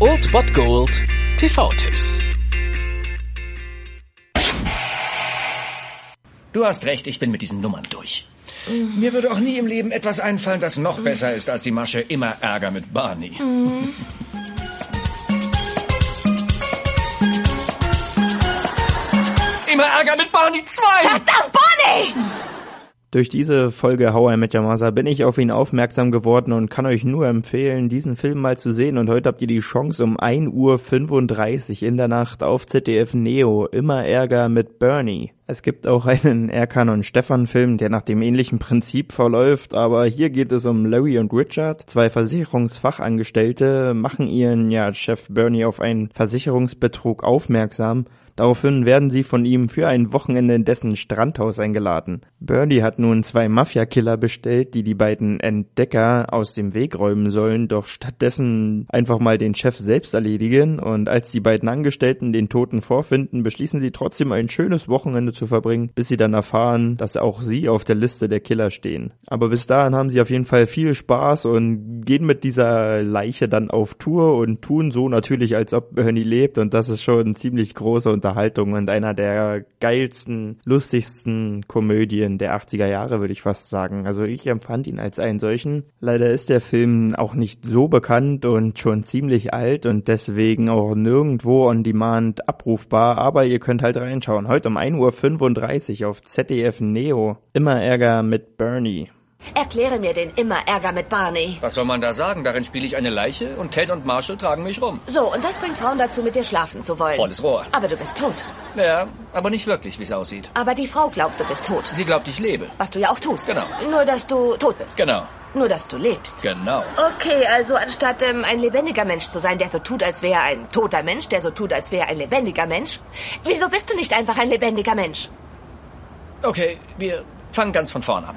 Old Bot Gold TV-Tipps. Du hast recht, ich bin mit diesen Nummern durch. Mhm. Mir würde auch nie im Leben etwas einfallen, das noch besser ist als die Masche immer Ärger mit Barney. Mhm. Immer Ärger mit Barney 2! Verdammt, Bonnie! Durch diese Folge How I Met Your Mother bin ich auf ihn aufmerksam geworden und kann euch nur empfehlen, diesen Film mal zu sehen. Und heute habt ihr die Chance um 1.35 Uhr in der Nacht auf ZDF Neo. Immer Ärger mit Bernie. Es gibt auch einen Erkan und Stefan Film, der nach dem ähnlichen Prinzip verläuft, aber hier geht es um Larry und Richard. Zwei Versicherungsfachangestellte machen ihren, ja, Chef Bernie auf einen Versicherungsbetrug aufmerksam. Daraufhin werden sie von ihm für ein Wochenende in dessen Strandhaus eingeladen. Bernie hat nun zwei Mafia-Killer bestellt, die die beiden Entdecker aus dem Weg räumen sollen, doch stattdessen einfach mal den Chef selbst erledigen. Und als die beiden Angestellten den Toten vorfinden, beschließen sie trotzdem ein schönes Wochenende zu verbringen, bis sie dann erfahren, dass auch sie auf der Liste der Killer stehen. Aber bis dahin haben sie auf jeden Fall viel Spaß und gehen mit dieser Leiche dann auf Tour und tun so natürlich, als ob Bernie lebt. Und das ist schon ziemlich großer und Unterhaltung und einer der geilsten, lustigsten Komödien der 80er Jahre, würde ich fast sagen. Also ich empfand ihn als einen solchen. Leider ist der Film auch nicht so bekannt und schon ziemlich alt und deswegen auch nirgendwo on demand abrufbar, aber ihr könnt halt reinschauen. Heute um 1.35 Uhr auf ZDF Neo. Immer Ärger mit Bernie. Erkläre mir den immer Ärger mit Barney. Was soll man da sagen? Darin spiele ich eine Leiche und Ted und Marshall tragen mich rum. So, und das bringt Frauen dazu, mit dir schlafen zu wollen. Volles Rohr. Aber du bist tot. Ja, aber nicht wirklich, wie es aussieht. Aber die Frau glaubt, du bist tot. Sie glaubt, ich lebe. Was du ja auch tust. Genau. Nur, dass du tot bist. Genau, Nur, dass du lebst. genau. Okay, also anstatt ähm, ein lebendiger Mensch zu sein, der so tut, als wäre ein toter Mensch, der so tut, als wäre ein lebendiger Mensch, wieso bist du nicht einfach ein lebendiger Mensch? Okay, wir fangen ganz von vorn an.